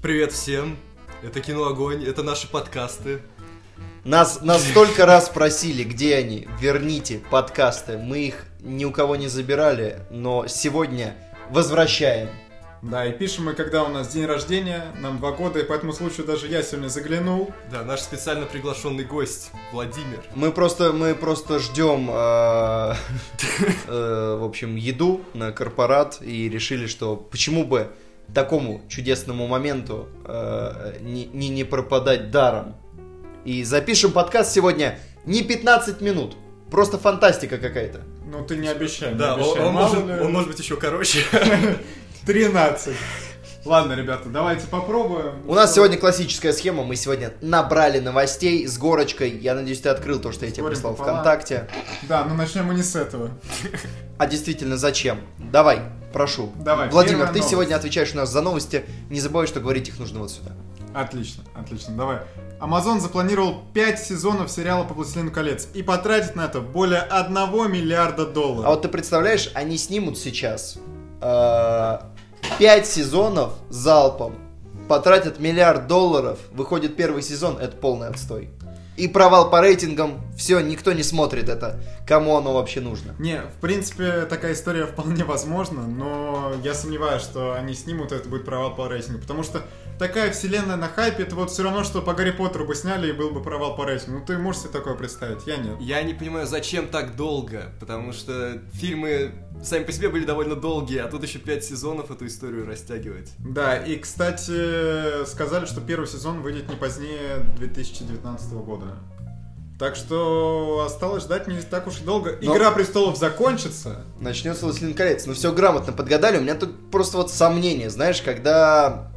Привет всем. Это Кино Огонь, это наши подкасты. Нас, нас столько раз просили, где они, верните подкасты. Мы их ни у кого не забирали, но сегодня возвращаем. Да, и пишем мы, когда у нас день рождения, нам два года, и по этому случаю даже я сегодня заглянул. Да, наш специально приглашенный гость Владимир. Мы просто, мы просто ждем, э, э, в общем, еду на корпорат и решили, что почему бы такому чудесному моменту э, не, не, не пропадать даром. И запишем подкаст сегодня не 15 минут, просто фантастика какая-то. Ну ты не обещай, не Да, он, обещай. он Мало может, он может быть еще короче. 13. Ладно, ребята, давайте попробуем. У нас сегодня классическая схема. Мы сегодня набрали новостей с горочкой. Я надеюсь, ты открыл то, что я тебе прислал пополам. ВКонтакте. Да, ну начнем мы не с этого. А действительно, зачем? Давай, прошу. Давай, Владимир, первая ты новость. сегодня отвечаешь у нас за новости. Не забывай, что говорить их нужно вот сюда. Отлично, отлично, давай. Amazon запланировал 5 сезонов сериала по «Властелину колец» и потратит на это более 1 миллиарда долларов. А вот ты представляешь, они снимут сейчас э, 5 сезонов залпом, потратят миллиард долларов, выходит первый сезон, это полный отстой. И провал по рейтингам, все, никто не смотрит это. Кому оно вообще нужно? Не, в принципе, такая история вполне возможна, но я сомневаюсь, что они снимут, и это будет провал по рейтингу, потому что такая вселенная на хайпе, это вот все равно, что по Гарри Поттеру бы сняли, и был бы провал по рейтингу. Ну ты можешь себе такое представить, я нет. Я не понимаю, зачем так долго, потому что фильмы сами по себе были довольно долгие, а тут еще пять сезонов эту историю растягивать. Да, и, кстати, сказали, что первый сезон выйдет не позднее 2019 года. Так что осталось ждать не так уж и долго. Но- Игра престолов закончится. Начнется «Властелин колец». Ну, все грамотно подгадали. У меня тут просто вот сомнение, знаешь, когда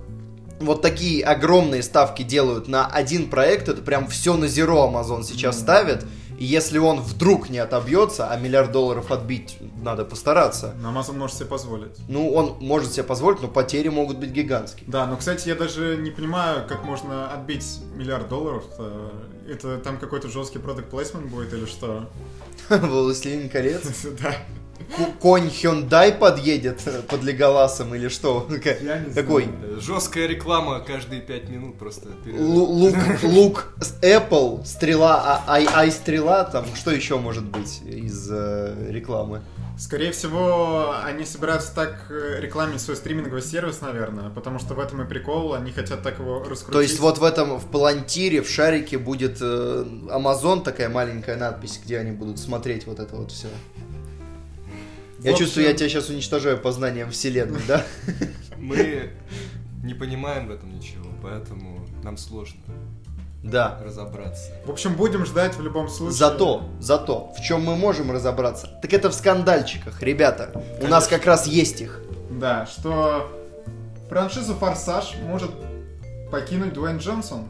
вот такие огромные ставки делают на один проект, это прям все на зеро Amazon сейчас Мгм. ставит. И если он вдруг не отобьется, а миллиард долларов отбить надо постараться, Но Amazon может себе позволить. ну, он может себе позволить, но потери могут быть гигантские. Да, но, кстати, я даже не понимаю, как можно отбить миллиард долларов. Это там какой-то жесткий продукт плейсмент будет или что? «Властелин колец». Да. Конь Hyundai подъедет под Леголасом или что? Я не Такой знаю. Жесткая реклама каждые пять минут просто. Лук, лук Apple, стрела, а- ай, ай стрела, там, что еще может быть из э, рекламы? Скорее всего, они собираются так э, рекламить свой стриминговый сервис, наверное, потому что в этом и прикол, они хотят так его раскрутить. То есть вот в этом, в Палантире, в шарике будет э, Amazon, такая маленькая надпись, где они будут смотреть вот это вот все. Я В чувствую, я общем- тебя сейчас уничтожаю познанием вселенной, да? Мы не понимаем в этом ничего, поэтому нам сложно Да. разобраться. В общем, будем ждать в любом случае. Зато, зато, в чем мы можем разобраться, так это в скандальчиках, ребята. У нас как раз есть их. Да, что франшизу «Форсаж» может покинуть Дуэйн Джонсон.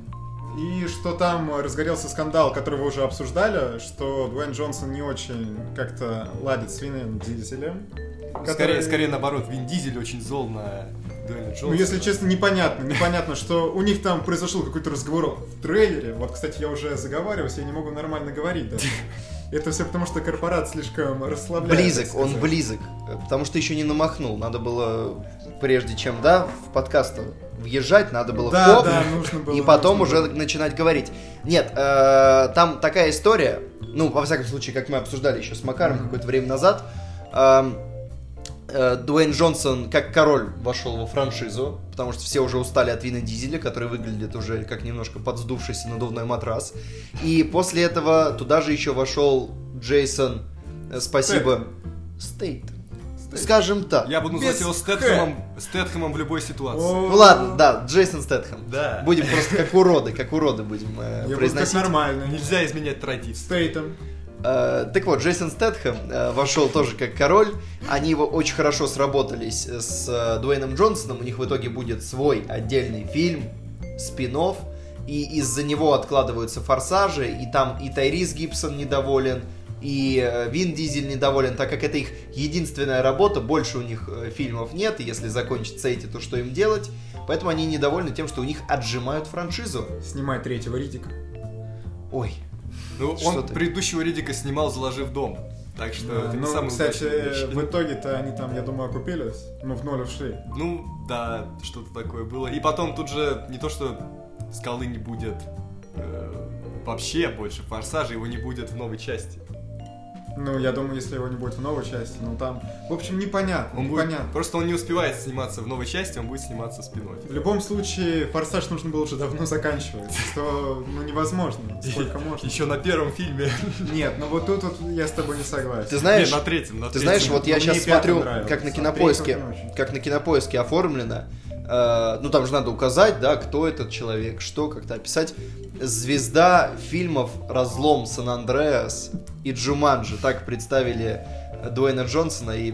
И что там разгорелся скандал, который вы уже обсуждали, что Дуэйн Джонсон не очень как-то ладит с Вином Дизелем. Скорее, который- скорее наоборот, Вин Дизель очень зол на Дуэйна Джонсона. Ну, если честно, непонятно. Непонятно, что у них там произошел какой-то разговор в трейлере. Вот, кстати, я уже заговариваюсь, я не могу нормально говорить даже. Это все потому, что корпорат слишком расслабляет. Близок, он близок. э, Потому что еще не намахнул. Надо было, прежде чем, да, в подкаст въезжать, надо было Да, хоп, да, нужно было. и потом нужно уже было. начинать говорить. Нет, э, там такая история, ну, во всяком случае, как мы обсуждали еще с Макаром Мгм. какое-то время назад, эм, э, Дуэйн Джонсон как король вошел во франшизу, потому что все уже устали от Вина Дизеля, который выглядит уже как немножко подсдувшийся надувной матрас. И после этого туда же еще вошел Джейсон, э, спасибо, Стейт. Скажем так. Я буду называть Без его Стэтхэмом, Стэтхэмом в любой ситуации. Ну ладно, да, Джейсон Стэтхэм. Да. Будем просто как уроды, как уроды будем э, Я буду как произносить. нормально. Нельзя изменять традиции. Стейтом. Э, так вот, Джейсон Стэтхэм э, вошел тоже как король. Они его очень хорошо сработались с э, Дуэйном Джонсоном. У них в итоге будет свой отдельный фильм, спин И из-за него откладываются форсажи. И там и Тайрис Гибсон недоволен, и Вин Дизель недоволен, так как это их единственная работа. Больше у них фильмов нет. И если закончатся эти, то что им делать? Поэтому они недовольны тем, что у них отжимают франшизу. Снимай третьего Ридика. Ой, Ну, он ты? предыдущего Ридика снимал, заложив дом. Так что Да, это не ну, самый кстати, удачный вещь. в итоге-то они там, я думаю, окупились. Ну, в ноль ушли. Ну, да, что-то такое было. И потом тут же не то, что скалы не будет э, вообще больше форсажа, его не будет в новой части. Ну, я думаю, если его не будет в новой части, ну там... В общем, непонятно, Он будет, непонятно. просто он не успевает сниматься в новой части, он будет сниматься в спин В любом случае, форсаж нужно было уже давно заканчивать. Что, ну, невозможно. Сколько можно. Еще на первом фильме. Нет, ну вот тут вот я с тобой не согласен. Ты знаешь, на третьем, на Ты знаешь, вот я Ну, сейчас пятый смотрю, как на кинопоиске, как на кинопоиске оформлено. Э, ну там же надо указать, да, кто этот человек, что как-то описать. Звезда фильмов «Разлом Сан Андреас» и «Джуманджи». Так представили Дуэйна Джонсона. И,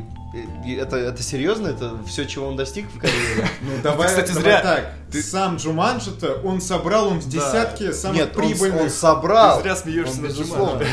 это, это серьезно? Это все, чего он достиг в карьере? Ну, давай, кстати, зря. так. Ты- Сам Джуманджи-то, он собрал, он в десятке самых Нет, он, прибыльных. он собрал. Ты зря смеешься над безусловно.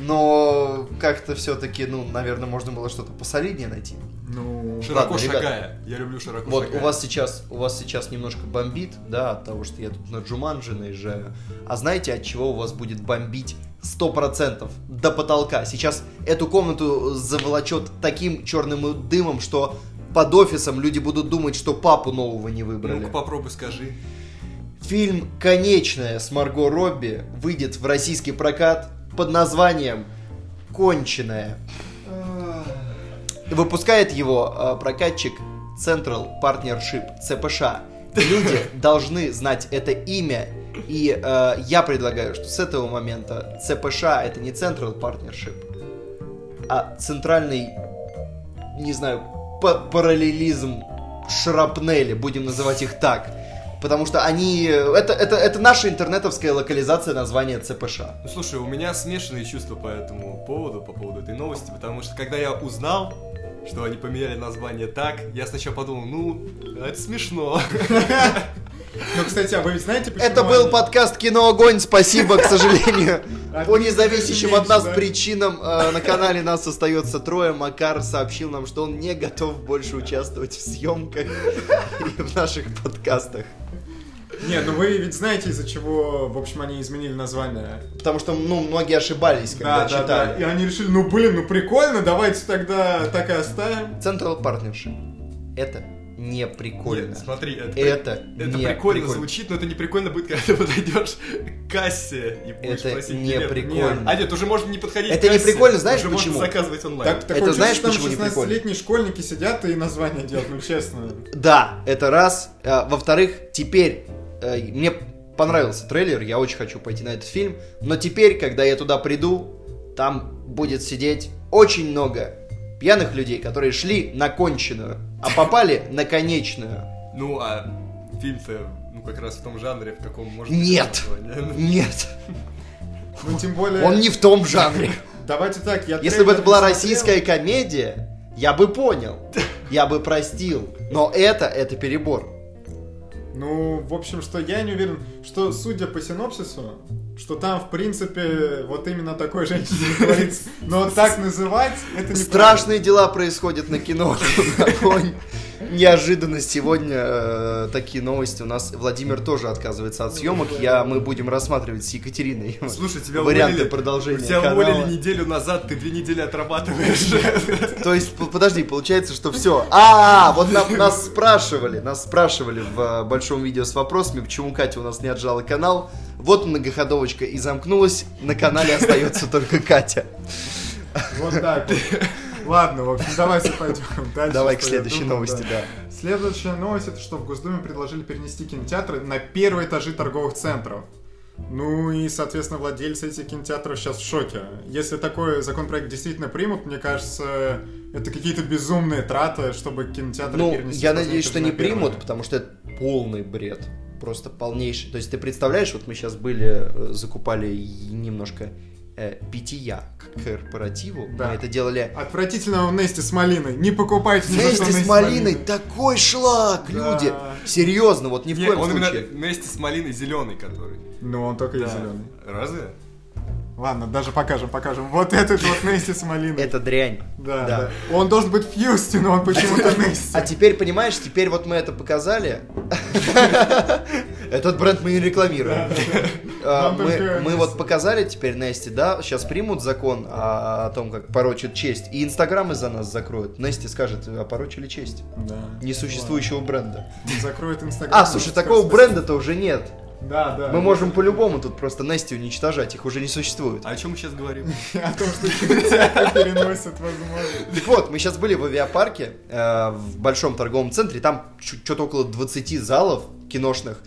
Но как-то все-таки, ну, наверное, можно было что-то посолиднее найти. Ну, Широко Ладно, шагая. Я люблю широко Вот шагая. у вас сейчас у вас сейчас немножко бомбит, да, от того, что я тут на Джуманджи наезжаю. А знаете, от чего у вас будет бомбить 100% до потолка? Сейчас эту комнату заволочет таким черным дымом, что под офисом люди будут думать, что папу нового не выбрали. Ну-ка попробуй скажи. Фильм «Конечная» с Марго Робби выйдет в российский прокат под названием «Конченая». Выпускает его э, прокатчик Central Partnership, ЦПШ. Люди должны знать это имя, и э, я предлагаю, что с этого момента ЦПШ это не Central Partnership, а центральный, не знаю, па- параллелизм шрапнели, будем называть их так. Потому что они... Это, это, это наша интернетовская локализация названия ЦПШ. Ну слушай, у меня смешанные чувства по этому поводу, по поводу этой новости, потому что когда я узнал, что они поменяли название так, я сначала подумал, ну, это смешно. ну, кстати, а вы ведь знаете, почему Это был они- подкаст «Кино Огонь». Спасибо, к сожалению. По независящим от нас Да. причинам э, на канале нас остается трое. Макар сообщил нам, что он не готов больше участвовать в съемках и в наших подкастах. Не, ну вы ведь знаете, из-за чего, в общем, они изменили название. Потому что, ну, многие ошибались, когда Да, да, да. читали. И они решили, ну блин, ну прикольно, давайте тогда так и оставим. Central Partnership. Это не прикольно. Нет, смотри, это, Это это не прикольно, прикольно. звучит, но это не прикольно будет, когда ты подойдешь к кассе и будешь Это просить не билет. прикольно. А нет, уже можно не подходить Это к не кассе, прикольно, знаешь уже почему? можно заказывать онлайн. Так, такое Это знаешь, почему не там прикольно? 16-летние школьники сидят и название делают, ну честно. Да, это раз. А, Во-вторых, теперь э, мне понравился трейлер, я очень хочу пойти на этот фильм, но теперь, когда я туда приду, там будет сидеть очень много пьяных людей, которые шли на конченую, а попали на конечную. Ну, а фильм-то, ну, как раз в том жанре, в каком можно... Нет. Нет, Ну тем более... он не в том жанре. Давайте так, я Если бы это была российская комедия, я бы понял, я бы простил. Но это, это перебор. Ну, в общем, что я не уверен, что, судя по синопсису, что там, в принципе, вот именно такой женщине говорится. Но так называть, это не Страшные дела происходят на кино. Неожиданно сегодня э, такие новости. У нас Владимир тоже отказывается от съемок. Я, мы будем рассматривать с Екатериной Слушай, тебя варианты уволили, продолжения тебя канала. уволили неделю назад, ты две недели отрабатываешь. То есть, подожди, получается, что все. А, вот нас спрашивали, нас спрашивали в э, большом видео с вопросами, почему Катя у нас не отжала канал. Вот многоходовочка и замкнулась. На канале остается только Катя. Вот так вот. Ладно, в общем, давайте пойдем дальше. Давай к следующей думал, новости, да. Следующая новость, это что в Госдуме предложили перенести кинотеатры на первые этажи торговых центров. Ну и, соответственно, владельцы этих кинотеатров сейчас в шоке. Если такой законопроект действительно примут, мне кажется, это какие-то безумные траты, чтобы кинотеатры Ну, перенести. я надеюсь, что этажа не на первый. примут, потому что это полный бред. Просто полнейший. То есть ты представляешь, вот мы сейчас были, э, закупали немножко э, питья к корпоративу. Да. Мы это делали Отвратительного Нести с малиной. Не покупайте Нести с малиной. Такой шлак, Да. люди. Серьезно, вот ни в Не, коем он случае. именно вместе с малиной зеленый, который. Ну, он только и Да. зеленый. Разве? Ладно, даже покажем, покажем. Вот этот вот Нести с малиной. Это дрянь. Да, Да. да. Он должен быть Фьюсти, но он почему-то Нести. А теперь, понимаешь, теперь вот мы это показали. Этот бренд мы не рекламируем. Нам мы, вот показали теперь Нести, да, сейчас примут закон о, о том, как порочит честь, и Инстаграм из-за нас закроют. Нести скажет, а порочили честь Да. несуществующего бренда. Ладно. Закроет Инстаграм. А, слушай, такого бренда-то уже нет. Да, да. Мы можем по-любому тут просто Нести уничтожать, их уже не существует. А о чем мы сейчас говорим? О том, что переносят, возможно. Так вот, мы сейчас были в авиапарке, э, в большом торговом центре, там что-то около 20 залов киношных.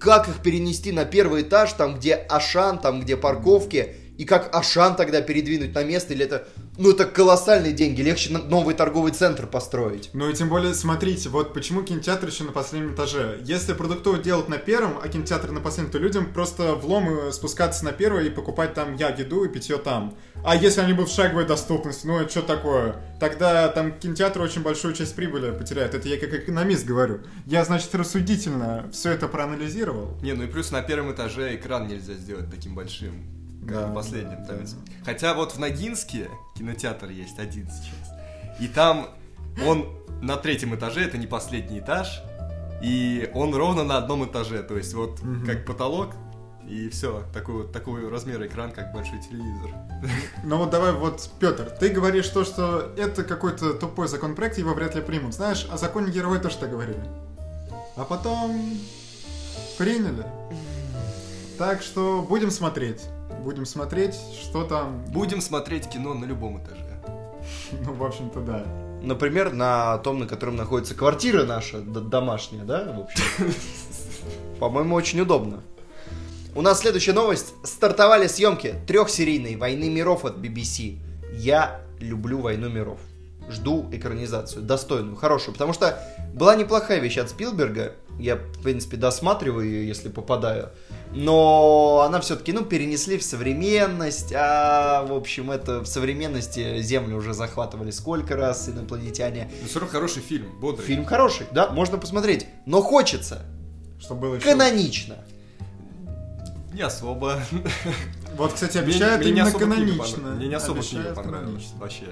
Как их перенести на первый этаж, там где Ашан, там где парковки, и как Ашан тогда передвинуть на место, или это, ну это колоссальные деньги, легче новый торговый центр построить. Ну и тем более, смотрите, вот почему кинотеатр еще на последнем этаже. Если продуктовый делать на первом, а кинотеатр на последнем, то людям просто влом э, спускаться на первый и покупать там я еду и питье там. А если они будут в шаговой доступности, ну это что такое? Тогда там кинотеатр очень большую часть прибыли потеряет. Это я как экономист говорю. Я, значит, рассудительно все это проанализировал. Не, ну и плюс на первом этаже экран нельзя сделать таким большим, Да, на последнем. там да. Хотя вот в Ногинске кинотеатр есть один сейчас. И там он на третьем этаже, это не последний этаж, и он ровно на одном этаже. То есть вот Мгм. как потолок, и все, такой вот такой размер экран, как большой телевизор. Ну вот давай вот, Петр, ты говоришь то, что это какой-то тупой законопроект, его вряд ли примут. Знаешь, о законе героя тоже так говорили. А потом приняли. Так что будем смотреть. Будем смотреть, что там. Будем смотреть кино на любом этаже. Ну, в общем-то, да. Например, на том, на котором находится квартира наша, домашняя, да, в общем. По-моему, очень удобно. У нас следующая новость. Стартовали съемки трехсерийной «Войны миров» от BBC. Я люблю «Войну миров». Жду экранизацию, достойную, хорошую, потому что была неплохая вещь от Спилберга. Я, в принципе, досматриваю ее, если попадаю. Но она все-таки, ну, перенесли в современность, а, в общем, это в современности Землю уже захватывали сколько раз инопланетяне. Но все равно хороший фильм, бодрый. Фильм хороший, да, можно посмотреть, но хочется Что было еще. канонично. Не особо. Вот, кстати, Мне- обещают мне не именно особо книга канонично. Мне не особо книга Обещают понравилась. канонично. Вообще.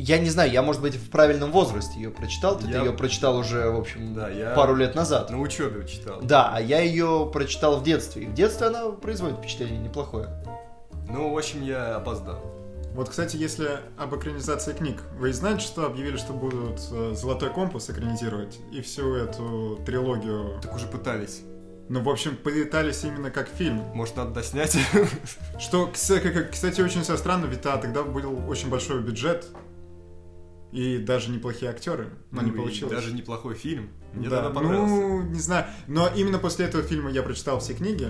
Я не знаю, я, может быть, в правильном возрасте ее прочитал, ты Я- ее прочитал уже, в общем, Да, я пару лет назад. на учебе читал. Да, а я ее прочитал в детстве. И в детстве она производит впечатление неплохое. Ну, в общем, я опоздал. Вот, кстати, если об экранизации книг. Вы знаете, что объявили, что будут э, «Золотой компас» экранизировать? И всю эту трилогию. Так уже пытались. Ну, в общем, пытались именно как фильм. Может, надо доснять? Что, кстати, очень все странно, ведь а, тогда был очень большой бюджет. И даже неплохие актеры, но не Ну и получилось. Даже неплохой фильм. Мне да, тогда понравился. ну, не знаю. Но именно после этого фильма я прочитал все книги,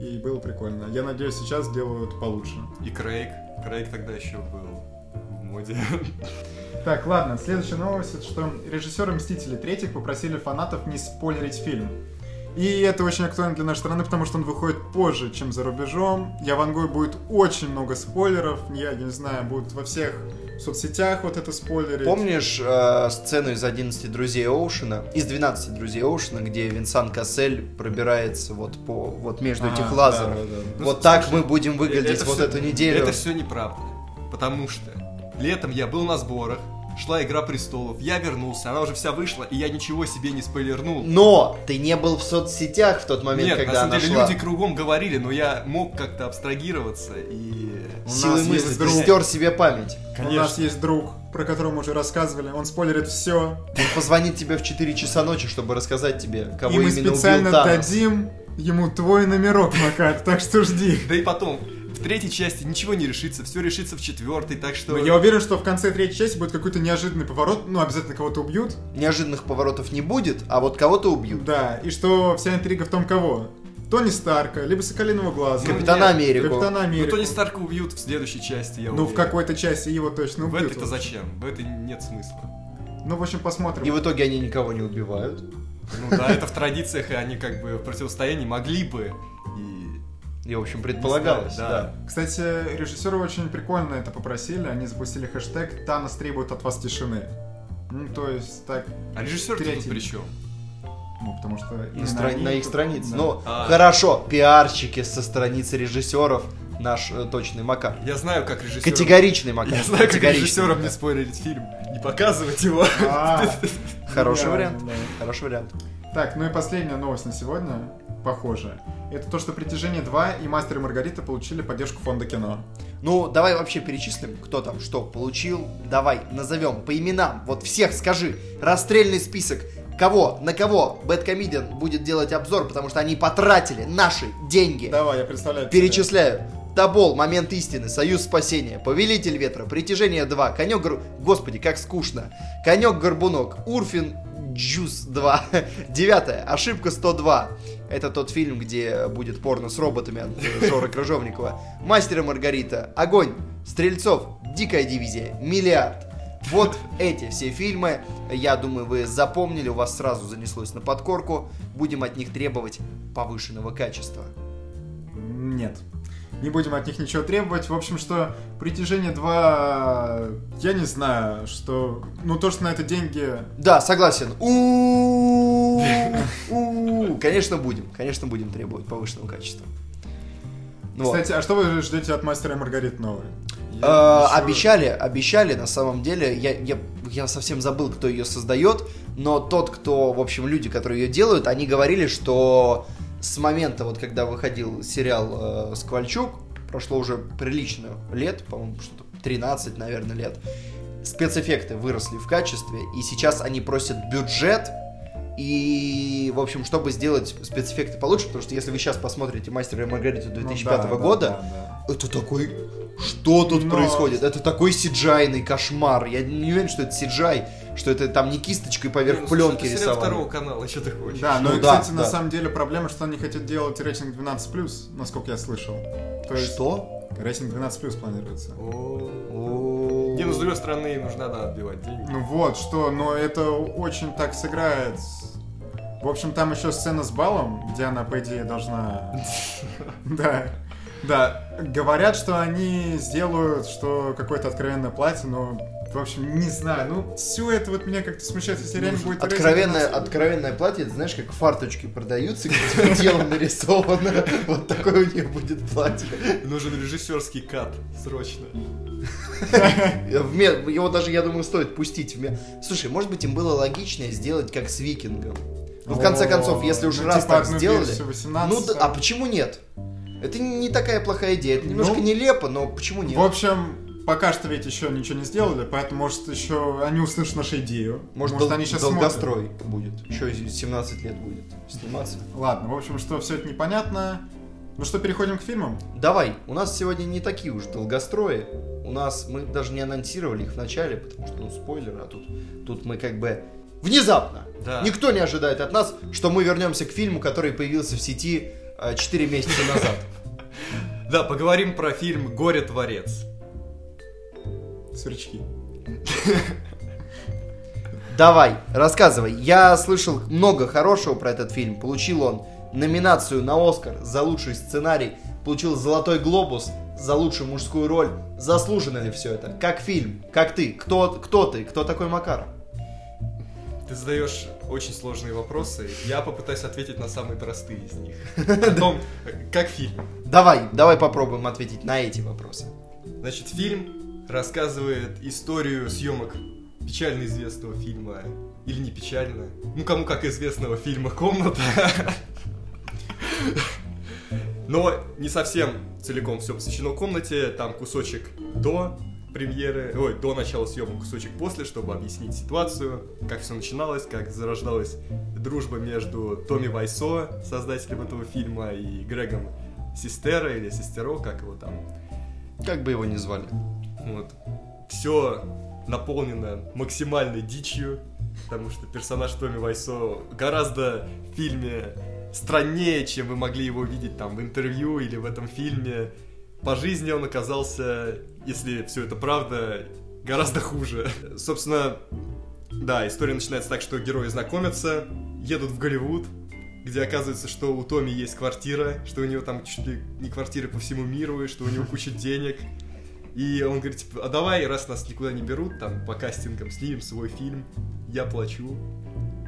и было прикольно. Я надеюсь, сейчас сделают получше. И Крейг. Крейг тогда еще был в моде. Так, ладно, следующая новость, это что режиссеры «Мстителей» третьих попросили фанатов не спойлерить фильм. И это очень актуально для нашей страны, потому что он выходит позже, чем за рубежом. Я вангую, будет очень много спойлеров. Я не знаю, будут во всех соцсетях вот это спойлерить. Помнишь э, сцену из 11 друзей Оушена, из 12 друзей Оушена, где Винсан Кассель пробирается вот по вот между Ага, этих лазеров? да, да, да. Ну, вот так слушай, мы будем выглядеть Это вот всё- эту неделю. Это все неправда. Потому что летом я был на сборах, шла Игра Престолов, я вернулся, она уже вся вышла, и я ничего себе не спойлернул. Но ты не был в соцсетях в тот момент, Нет, когда на самом она деле шла. люди кругом говорили, но я мог как-то абстрагироваться и... Нас мысли, ты стер себе память. У нас есть друг, про которого мы уже рассказывали. Он спойлерит все. Он позвонит тебе в 4 часа ночи, чтобы рассказать тебе, кого И мы именно специально убил Танос. дадим ему твой номерок, Макар. Так что жди. Да и потом, в третьей части ничего не решится, все решится в четвертой, так что... Но я уверен, что в конце третьей части будет какой-то неожиданный поворот. Ну, обязательно кого-то убьют. Неожиданных поворотов не будет, а вот кого-то убьют. Да, и что вся интрига в том, кого? Тони Старка, либо Соколиного Глаза. Капитана нет, Америку. Капитана Ну, Америку. Тони Старка убьют в следующей части, я Ну, в уверен. какой-то части его точно В убьют. этой-то зачем? В этой нет смысла. Ну, в общем, посмотрим. И в итоге они никого не убивают. Ну да, это в традициях, и они как бы в противостоянии могли бы. И, в общем, предполагалось, Да. да. Кстати, режиссеры очень прикольно это попросили. Они запустили хэштег «Танос требует от вас тишины». Ну, то есть, так, А режиссер тут при чем? ну, потому что... На, именно стра- они на их странице. да. Ну, А. хорошо, пиарщики со страницы режиссеров, наш э, точный Макар. Я знаю, как режиссер... Категоричный Макар. Я знаю, как режиссерам Макар. не спойлерить фильм, не показывать его. А, Хороший да, вариант. да. Хороший вариант. Так, ну и последняя новость на сегодня, похожая. Это то, что «Притяжение 2» и «Мастер и Маргарита» получили поддержку фонда кино. Ну, давай вообще перечислим, кто там что получил. Давай, назовем по именам. Вот всех скажи. Расстрельный список. Кого, на кого Бэткомедиан будет делать обзор, потому что они потратили наши деньги. Давай, я представляю. Перечисляю. Тобол, Момент истины, Союз спасения, Повелитель ветра, Притяжение 2, Конек Гор... Господи, как скучно. Конек Горбунок, Урфин Джус 2. Девятое, Ошибка 102. Это тот фильм, где будет порно с роботами от э, Жоры Крыжовникова. Мастер и Маргарита, Огонь, Стрельцов, Дикая дивизия, Миллиард. Вот эти все фильмы, я думаю, вы запомнили, у вас сразу занеслось на подкорку. Будем от них требовать повышенного качества. Нет. Не будем от них ничего требовать. В общем, что «Притяжение 2», я не знаю, что... Ну, то, что на это деньги... Да, согласен. У-у-у. Конечно, будем. Конечно, будем требовать повышенного качества. Ну. Кстати, а что вы ждете от «Мастера и Маргариты» новой? Еще- Обещали, обещали, на самом деле, я, я, я совсем забыл, кто ее создает, но тот, кто, в общем, люди, которые ее делают, они говорили, что с момента, вот когда выходил сериал э, «Сквальчук», прошло уже прилично лет, по-моему, что-то 13, наверное, лет, спецэффекты выросли в качестве, и сейчас они просят бюджет, и, в общем, чтобы сделать спецэффекты получше, потому что если вы сейчас посмотрите «Мастера и Маргариту» Ну 2005 да, да, года, да, да. это такой... Что тут Но- происходит? Это такой сиджайный кошмар. Я не уверен, что это сиджай, что это там не кисточкой поверх Ну, пленки это сериал рисовали. второго канала, что ты хочешь? Да, ну, Ну и, да, кстати, на да. самом деле проблема, что они хотят делать рейтинг 12+, насколько я слышал. То есть Что? рейтинг 12+, планируется. Не, ну с другой стороны, же надо отбивать деньги. Ну вот, что, но это очень так сыграет. В общем, там еще сцена с балом, где она, по идее, должна... Да. Да. Говорят, что они сделают, что какое-то откровенное платье, но... В общем, не знаю. Ну, все это вот меня как-то смущает, если реально будет рейтинг Откровенное, 12+. откровенное платье, это знаешь, как фарточки продаются, где тело нарисовано. Вот такое у нее будет платье. Нужен режиссерский кат, срочно. Его даже, я думаю, стоит пустить Слушай, может быть, им было логичнее сделать как с Викингом. Ну, в конце концов, если уже раз типа так одну сделали... Ну, 18. да, а почему нет? Это не такая плохая идея. Это немножко Ну, нелепо, но почему нет? В общем, пока что ведь еще ничего не сделали, поэтому, может, еще они услышат нашу идею. Может, дол- они сейчас долгострой будет. Еще 17 лет будет сниматься. Ладно, в общем, что все это непонятно. Ну что, переходим к фильмам? Давай, у нас сегодня не такие уж долгострои. У нас, мы даже не анонсировали их в начале, потому что, ну, спойлеры, а тут, тут мы как бы внезапно. Да. Никто не ожидает от нас, что мы вернемся к фильму, который появился в сети э, 4 месяца назад. Да, поговорим про фильм «Горе-творец». Сверчки. Давай, рассказывай. Я слышал много хорошего про этот фильм. Получил он номинацию на Оскар за лучший сценарий, получил Золотой Глобус за лучшую мужскую роль. Заслуженно ли все это? Как фильм? Как ты? Кто, кто ты? Кто такой Макар? Ты задаешь очень сложные вопросы. Я попытаюсь ответить на самые простые из них. О том, как фильм. Давай, давай попробуем ответить на эти вопросы. Значит, фильм рассказывает историю съемок печально известного фильма, или не печально, ну кому как известного фильма «Комната». Но не совсем целиком все посвящено комнате, там кусочек до премьеры, ой, до начала съемок, кусочек после, чтобы объяснить ситуацию, как все начиналось, как зарождалась дружба между Томми Вайсо, создателем этого фильма, и Грегом Систера или Систеро, как его там Как бы его ни звали. вот. Все наполнено максимальной дичью, потому что персонаж Томми Вайсо гораздо в фильме страннее, чем вы могли его видеть там в интервью или в этом фильме. По жизни он оказался, если все это правда, гораздо хуже. Собственно, да, история начинается так, что герои знакомятся, едут в Голливуд, где оказывается, что у Томми есть квартира, что у него там чуть ли не квартиры по всему миру, и что у него куча денег. И он говорит, типа, а давай, раз нас никуда не берут, там, по кастингам снимем свой фильм, я плачу.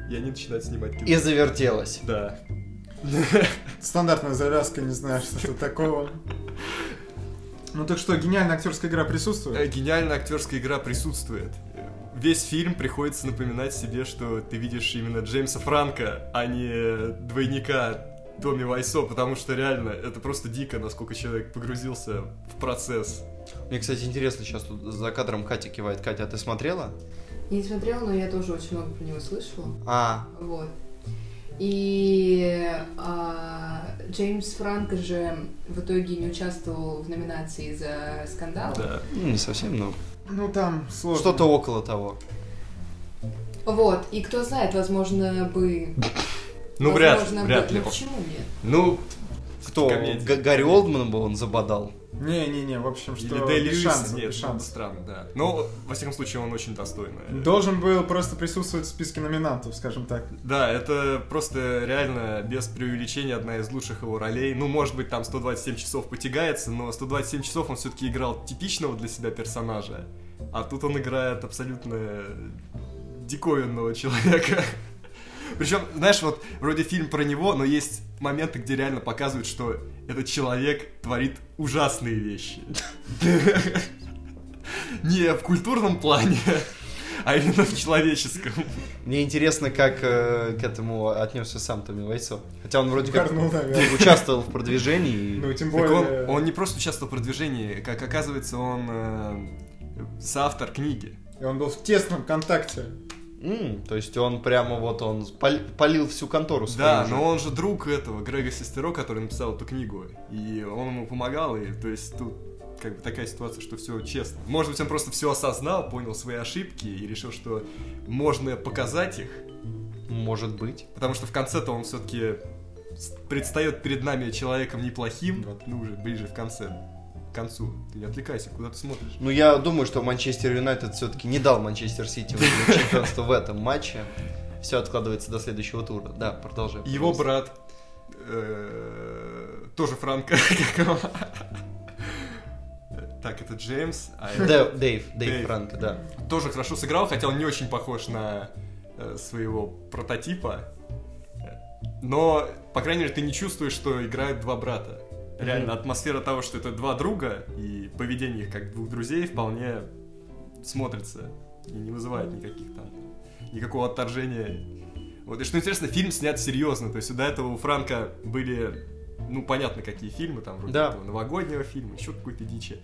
И они начинают снимать кино. И завертелось. Да. Стандартная завязка, не знаю, что тут такого. Ну так что, гениальная актерская игра Э, присутствует? Гениальная актерская игра присутствует. весь фильм приходится напоминать себе, что ты видишь именно Джеймса Франка, а не двойника Томми Вайсо, потому что реально это просто дико, насколько человек погрузился в процесс. Мне, кстати, интересно, сейчас тут за кадром Катя кивает. Катя, а ты смотрела? Я не смотрела, но я тоже очень много про него слышала. А, Вот. И а, Джеймс Франко же в итоге не участвовал в номинации за скандал. Да. ну, не совсем, но Ну там сложно. что-то около того. Вот. И кто знает, возможно, бы... Ну, вряд, возможно, бы- вряд ли. Ну, почему нет? Ну, Кто? комедия. Г- Гарри Олдман бы он забодал. Не-не-не, в общем, что Или Дэй Льюис, нет, это шансов. странно, да. Но, во всяком случае, он очень достойный. Должен был просто присутствовать в списке номинантов, скажем так. Да, это просто реально без преувеличения одна из лучших его ролей. Ну, может быть, там 127 часов потягается, но 127 часов он все-таки играл типичного для себя персонажа. А тут он играет абсолютно диковинного человека. Причем, знаешь, вот вроде фильм про него, но есть моменты, где реально показывают, что этот человек творит ужасные вещи. Не в культурном плане, а именно в человеческом. Мне интересно, как э, к этому отнесся сам Томми Вайсо. Хотя он вроде как Угорнул, наверное. участвовал в продвижении. Ну, тем Так более... он, он не просто участвовал в продвижении, как оказывается, он э, соавтор книги. И он был в тесном контакте. М, то есть он прямо вот он полил всю контору свою Да, же. но он же друг этого Грега Сестеро, который написал эту книгу. И он ему помогал, и то есть тут как бы такая ситуация, что все честно. Может быть, он просто все осознал, понял свои ошибки и решил, что можно показать их, Может быть. потому что в конце-то он все-таки предстает перед нами человеком неплохим, вот, ну уже ближе в конце, к концу. Ты не отвлекайся, куда ты смотришь. Ну, я думаю, что Манчестер Юнайтед все-таки не дал Манчестер Сити чемпионство в этом матче. Все откладывается до следующего тура. Да, продолжаем. Его брат э, тоже Франко. Так, это Джеймс, а это Дэйв Дэйв. Франко, да. тоже хорошо сыграл, хотя он не очень похож на э, своего прототипа. Но, по крайней мере, ты не чувствуешь, что играют два брата. Реально, атмосфера того, что это два друга, и поведение их как двух друзей вполне смотрится и не вызывает никаких там, никакого отторжения. Вот, и что интересно, фильм снят серьезно, то есть до этого у Франка были, ну, понятно, какие фильмы, там, вроде Да. этого новогоднего фильма, еще какой-то дичи.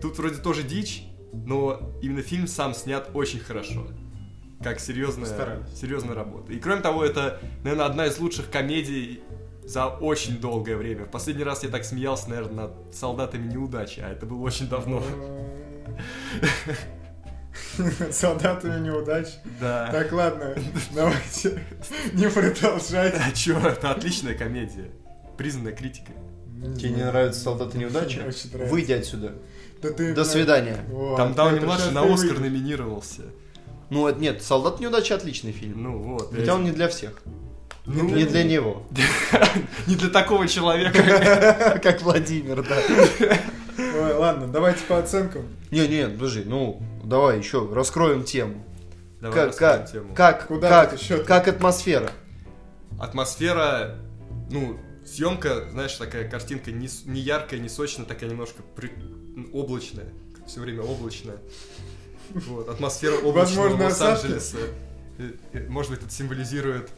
Тут вроде тоже дичь, но именно фильм сам снят очень хорошо. Как серьезная, серьезная работа. И кроме того, это, наверное, одна из лучших комедий за очень долгое время. В последний раз я так смеялся, наверное, над солдатами неудачи, а это было очень давно. Солдатами неудач. Да. Так, ладно, давайте не продолжать. А чё, это отличная комедия. Признанная критикой. Тебе не нравятся солдаты неудачи? Выйди отсюда. Да ты, До свидания. вот, Там Дауни младший на Оскар номинировался. Ну, это нет, солдат неудачи отличный фильм. Ну вот. Хотя он не для всех. Ну, Не для него. не для такого человека. Как Владимир, да. Ой, ладно, давайте по оценкам. Не, не, подожди, ну, давай еще раскроем тему. Давай Как, раскроем как, тему. как, Куда как, как атмосфера? Атмосфера, ну, съемка, знаешь, такая картинка не, не яркая, не сочная, такая немножко при- облачная. Все время облачная. Вот, атмосфера облачного. Лос-Анджелеса. Э, э, Может быть, это символизирует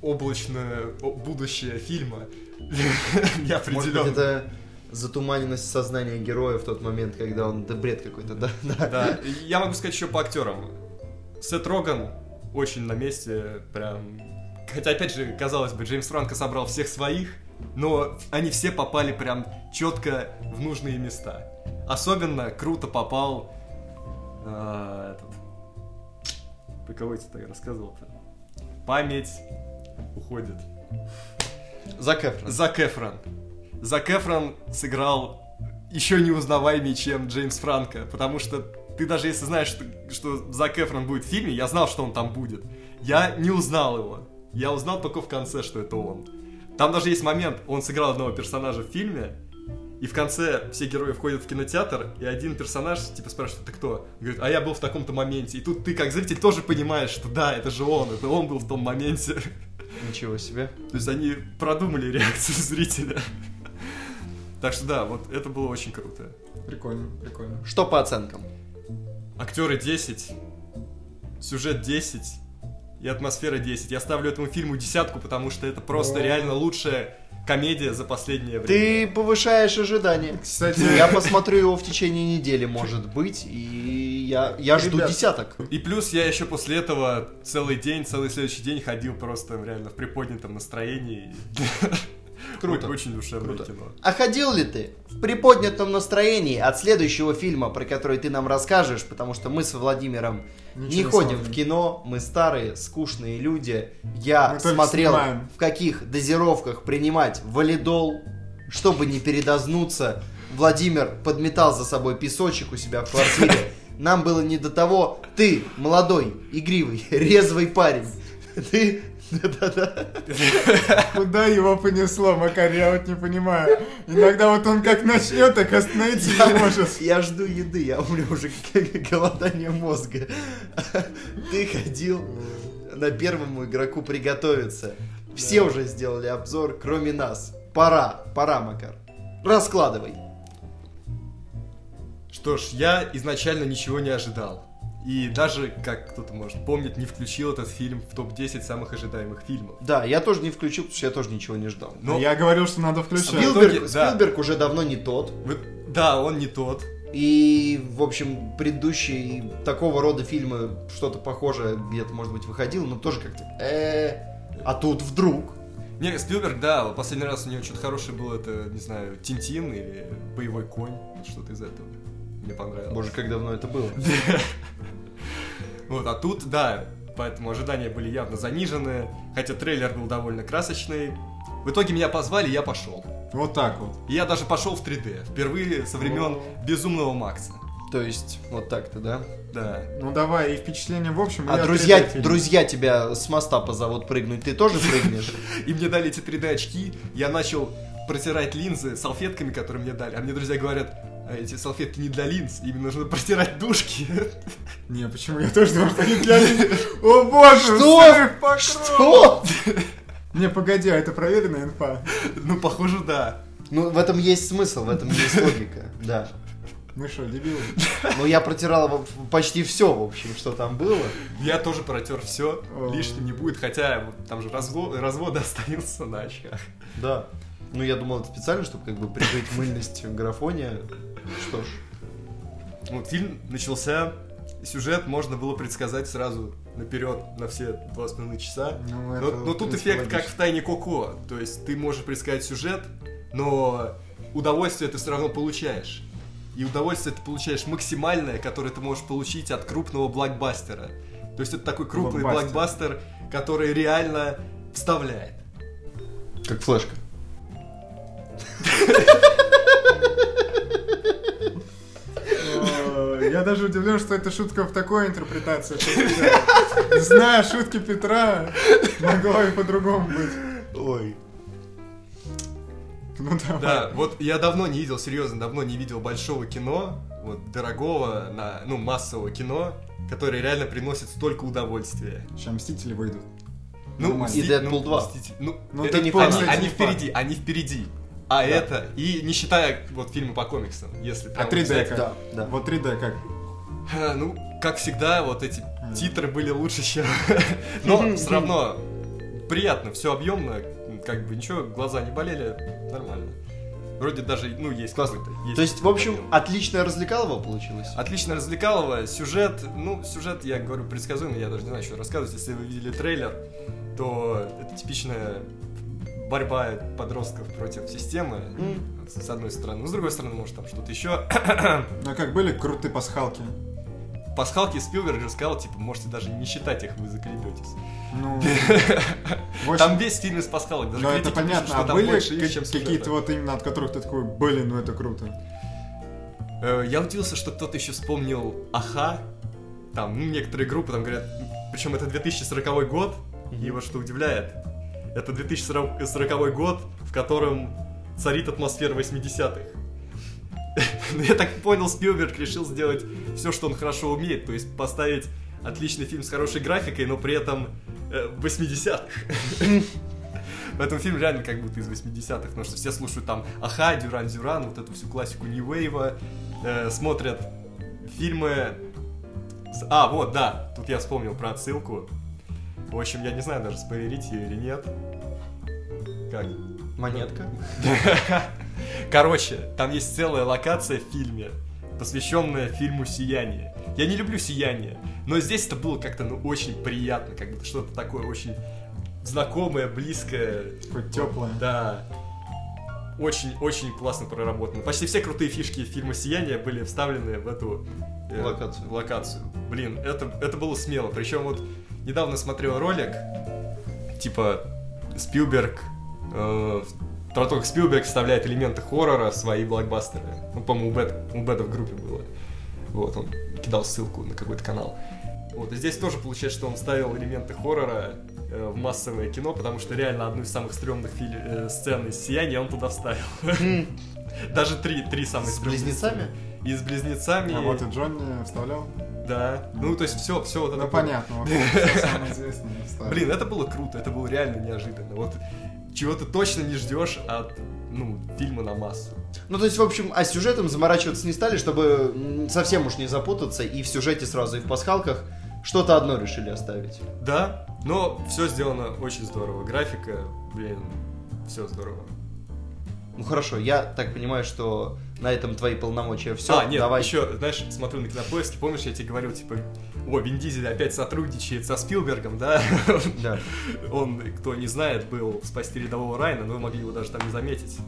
облачное будущее фильма. Может быть, Неопределенно. это затуманенность сознания героя в тот момент, когда он, да бред какой-то, да, да. Я могу сказать еще по актерам. Сет Роган очень на месте, прям... Хотя, опять же, казалось бы, Джеймс Франко собрал всех своих, но они все попали прям четко в нужные места. Особенно круто попал а, этот... Про кого я тебе рассказывал-то? Память уходит. Зак Эфрон. Зак Эфрон. Зак Эфрон сыграл еще неузнаваемее, чем Джеймс Франко, потому что ты даже если знаешь, что, что Зак Эфрон будет в фильме, я знал, что он там будет. Я не узнал его. Я узнал только в конце, что это он. Там даже есть момент, он сыграл одного персонажа в фильме, и в конце все герои входят в кинотеатр, и один персонаж типа спрашивает, ты кто? Говорит, а я был в таком-то моменте. И тут ты как зритель тоже понимаешь, что да, это же он, это он был в том моменте. Ничего себе. То есть они продумали реакцию зрителя. Так что да, вот это было очень круто. Прикольно, прикольно. Что по оценкам? Актеры 10, сюжет 10 и атмосфера 10. Я ставлю этому фильму десятку, потому что это просто О. реально лучшая комедия за последнее время. Ты повышаешь ожидания. Кстати, Я посмотрю его в течение недели, может быть, и я, я жду Ребят. десяток. И плюс я еще после этого целый день, целый следующий день ходил просто реально в приподнятом настроении. Круто. Очень душевное Круто. кино. А ходил ли ты в приподнятом настроении от следующего фильма, про который ты нам расскажешь, потому что мы с Владимиром Ничего не не ходим смотрим. в кино, мы старые, скучные люди. Я Мы смотрел, в каких дозировках принимать валидол, чтобы не передознуться. Владимир подметал за собой песочек у себя в квартире. Нам было не до того. Ты, молодой, игривый, резвый парень. Ты... Да-да-да. куда его понесло, Макар, я вот не понимаю. Иногда вот он как начнет, так остановиться не может. Я жду еды, я умру уже голодание мозга. Ты ходил на первому игроку приготовиться. Все уже сделали обзор, кроме нас. Пора, пора, Макар. Раскладывай. Что ж, я изначально ничего не ожидал. И даже, как кто-то может помнить, не включил этот фильм в топ-10 самых ожидаемых фильмов. Да, я тоже не включил, потому что я тоже ничего не ждал. Но, Я говорил, что надо включать. Спилберг, итоге, да. Спилберг уже давно не тот. вы- да, он не тот. И, в общем, предыдущие такого рода фильмы, что-то похожее где-то, может быть, выходило, но тоже как-то... э А тут вдруг... Не, Спилберг, да, последний раз у него что-то хорошее было, это, не знаю, Тинтин или Боевой конь, что-то из этого. Мне понравилось. Боже, как давно это было. Вот, а тут, да, поэтому ожидания были явно занижены, хотя трейлер был довольно красочный. В итоге меня позвали, я пошел. Вот так вот. И я даже пошел в 3D, впервые со времен Безумного Макса. То есть, вот так-то, да? Да. Ну давай, и впечатление в общем. А друзья, 3D-фильме. друзья тебя с моста позовут прыгнуть, ты тоже прыгнешь? И мне дали эти 3D очки, я начал протирать линзы салфетками, которые мне дали. А мне друзья говорят, «А эти салфетки не для линз, им нужно протирать душки. Не, почему? Я тоже думал, что они для них. О боже, Что? Что? Не, погоди, а это проверенная инфа? Ну, похоже, да. Ну, в этом есть смысл, в этом есть логика, да. Мы что, дебилы? Ну, я протирал почти все, в общем, что там было. Я тоже протер все, лишним не будет, хотя там же разво- развод остается на очках. Да. Ну, я думал, это специально, чтобы как бы прикрыть мыльность графония. Что ж. Вот фильм начался, сюжет можно было предсказать сразу наперед на все два с половиной часа. Ну, Но, это, но тут эффект как в тайне Коко. То есть ты можешь предсказать сюжет, но удовольствие ты все равно получаешь. И удовольствие ты получаешь максимальное, которое ты можешь получить от крупного блокбастера. То есть это такой крупный Блокбастер. блокбастер, который реально вставляет. Как флешка. Я даже удивлен, что это шутка в такой интерпретации. Зная шутки Петра, могло и по-другому быть. Ой. Ну давай. Да, вот я давно не видел, серьезно, давно не видел большого кино, вот дорогого, на, ну, массового кино, которое реально приносит столько удовольствия. Сейчас Мстители выйдут. Ну, Нормально. И Дэдпул ну, 2. Мститель- Ну, Ну, это Дэдпул, они, кстати, они не впереди, они впереди. А Да. это, и не считая вот фильмы по комиксам, если А прям 3D взять. как? Да, да. Вот 3D как? Ну, как всегда, вот эти титры были лучше, чем... Но все равно приятно, все объемно, как бы ничего, глаза не болели, нормально. Вроде даже, ну, есть Классно. какой-то... То есть, в общем, объем. отличное развлекалово получилось? Отлично развлекалово. Сюжет, ну, сюжет, я говорю, предсказуемый, я даже не знаю, что рассказывать. Если вы видели трейлер, то это типичная борьба подростков против системы, М. с одной стороны. Ну, с другой стороны, может, там что-то еще. Ну а как были крутые пасхалки? Пасхалки Спилберг же сказал, типа, можете даже не считать их, вы заколебетесь. Ну, Там весь фильм из пасхалок, даже ну это пишут, понятно. что А там были какие-то вот именно от которых ты такой, блин, ну это круто. Э, Я удивился, что кто-то еще вспомнил Аха. Там, ну, некоторые группы там говорят, причем это 2040 год, и вот что удивляет, это 2040 год, в котором царит атмосфера 80-х. Ну, Я так понял, Спилберг решил сделать все, что он хорошо умеет, то есть поставить отличный фильм с хорошей графикой, но при этом э, 80-х. Поэтому фильм реально как будто из 80-х, потому что все слушают там Аха, Дюран Дюран, вот эту всю классику Нью Вейва, э, смотрят фильмы А, вот, да, тут я вспомнил про отсылку. В общем, я не знаю даже, спойлерить ее или нет. Как? Монетка. Короче, там есть целая локация в фильме, посвященная фильму «Сияние». Я не люблю «Сияние», но здесь это было как-то, ну, очень приятно, как будто что-то такое очень знакомое, близкое. Такое теплое. Да. Очень-очень классно проработано. Почти все крутые фишки фильма «Сияние» были вставлены в эту э, Локацию. локацию. Блин, это, это было смело. Причем вот недавно смотрел ролик, типа Спилберг, э, про то, как Спилберг вставляет элементы хоррора в свои блокбастеры. Ну, по-моему, у, Бэт, у Бэта в группе было. Вот, он кидал ссылку на какой-то канал. Вот, и здесь тоже получается, что он вставил элементы хоррора э, в массовое кино, потому что реально одну из самых стрёмных фили- э, сцен из «Сияния» он туда вставил. Даже три, три самых С близнецами? И с близнецами. А вот и Джонни вставлял. Да. Ну, то есть все, все вот это. Ну, было. понятно. вот всё Самое известное вставил. Блин, это было круто, это было реально неожиданно. Вот чего ты точно не ждешь от ну, фильма на массу. Ну, то есть, в общем, а с сюжетом заморачиваться не стали, чтобы совсем уж не запутаться, и в сюжете сразу, и в пасхалках что-то одно решили оставить. Да, но все сделано очень здорово. Графика, блин, все здорово. Ну хорошо, я так понимаю, что на этом твои полномочия все. а, нет, давай. еще, знаешь, смотрю на кинопоиске, помнишь, я тебе говорил, типа, о, Вин Дизель опять сотрудничает со Спилбергом, да? Да. Он, кто не знает, был в «Спасти рядового Райана», но вы могли его даже там не заметить.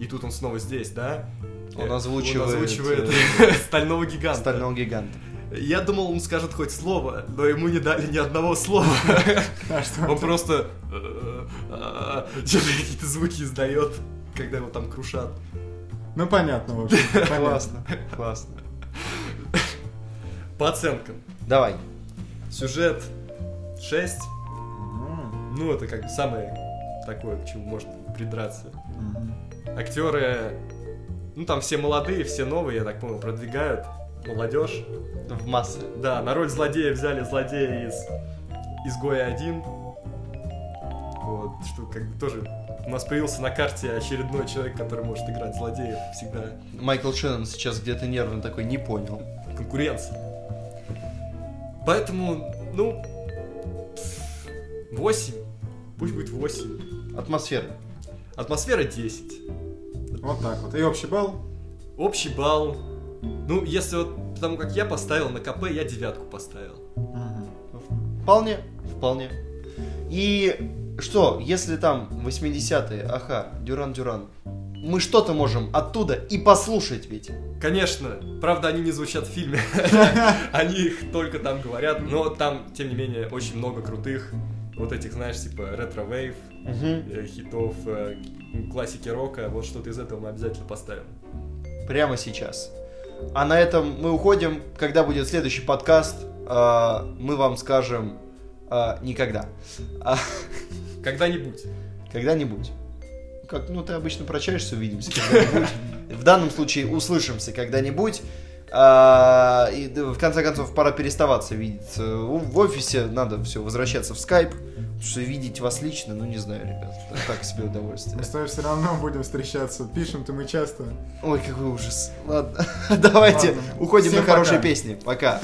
И тут он снова здесь, да? Он Э, озвучивает, он озвучивает стального гиганта. Стального гиганта. Я думал, он скажет хоть слово, но ему не дали ни одного слова. А Он просто э, э, какие-то звуки издает, когда его там крушат. Ну, понятно, в общем. Классно, классно. По оценкам. Давай. Сюжет 6. М, Ну, это как бы самое такое, к чему можно придраться. Актеры, ну там все молодые, все новые, я так понял, продвигают молодежь. В массы. Да, на роль злодея взяли злодея из Изгоя 1. Вот, что как бы тоже у нас появился на карте очередной человек, который может играть злодеев всегда. Майкл Шеннон сейчас где-то нервно такой, не понял. Конкуренция. Поэтому, ну, 8. Пусть будет 8. Атмосфера. Атмосфера 10. Вот так вот. И общий балл? Общий балл. Ну, если вот потому как я поставил на КП, я девятку поставил. Мгм. Вполне, вполне. И что, если там 80-е, аха, Duran Duran, мы что-то можем оттуда и послушать ведь. Конечно, правда, они не звучат в фильме. Они их только там говорят, но там, тем не менее, очень много крутых вот этих, знаешь, типа retrowave, э, хитов, э, классики рока. Вот что-то из этого мы обязательно поставим. Прямо сейчас. А на этом мы уходим. Когда будет следующий подкаст, а, мы вам скажем никогда. Когда-нибудь. когда-нибудь. Как, ну, ты обычно прощаешься, увидимся когда-нибудь. В данном случае услышимся когда-нибудь. А, и в конце концов пора переставаться видеться. У- В офисе надо все возвращаться в скайп. Что видеть вас лично, ну не знаю, ребят. Так себе удовольствие. Мы с тобой все равно будем встречаться. Пишем-то мы часто. Ой, какой ужас. Ладно, давайте Ладно. уходим Всем на хорошие пока. песни. Пока.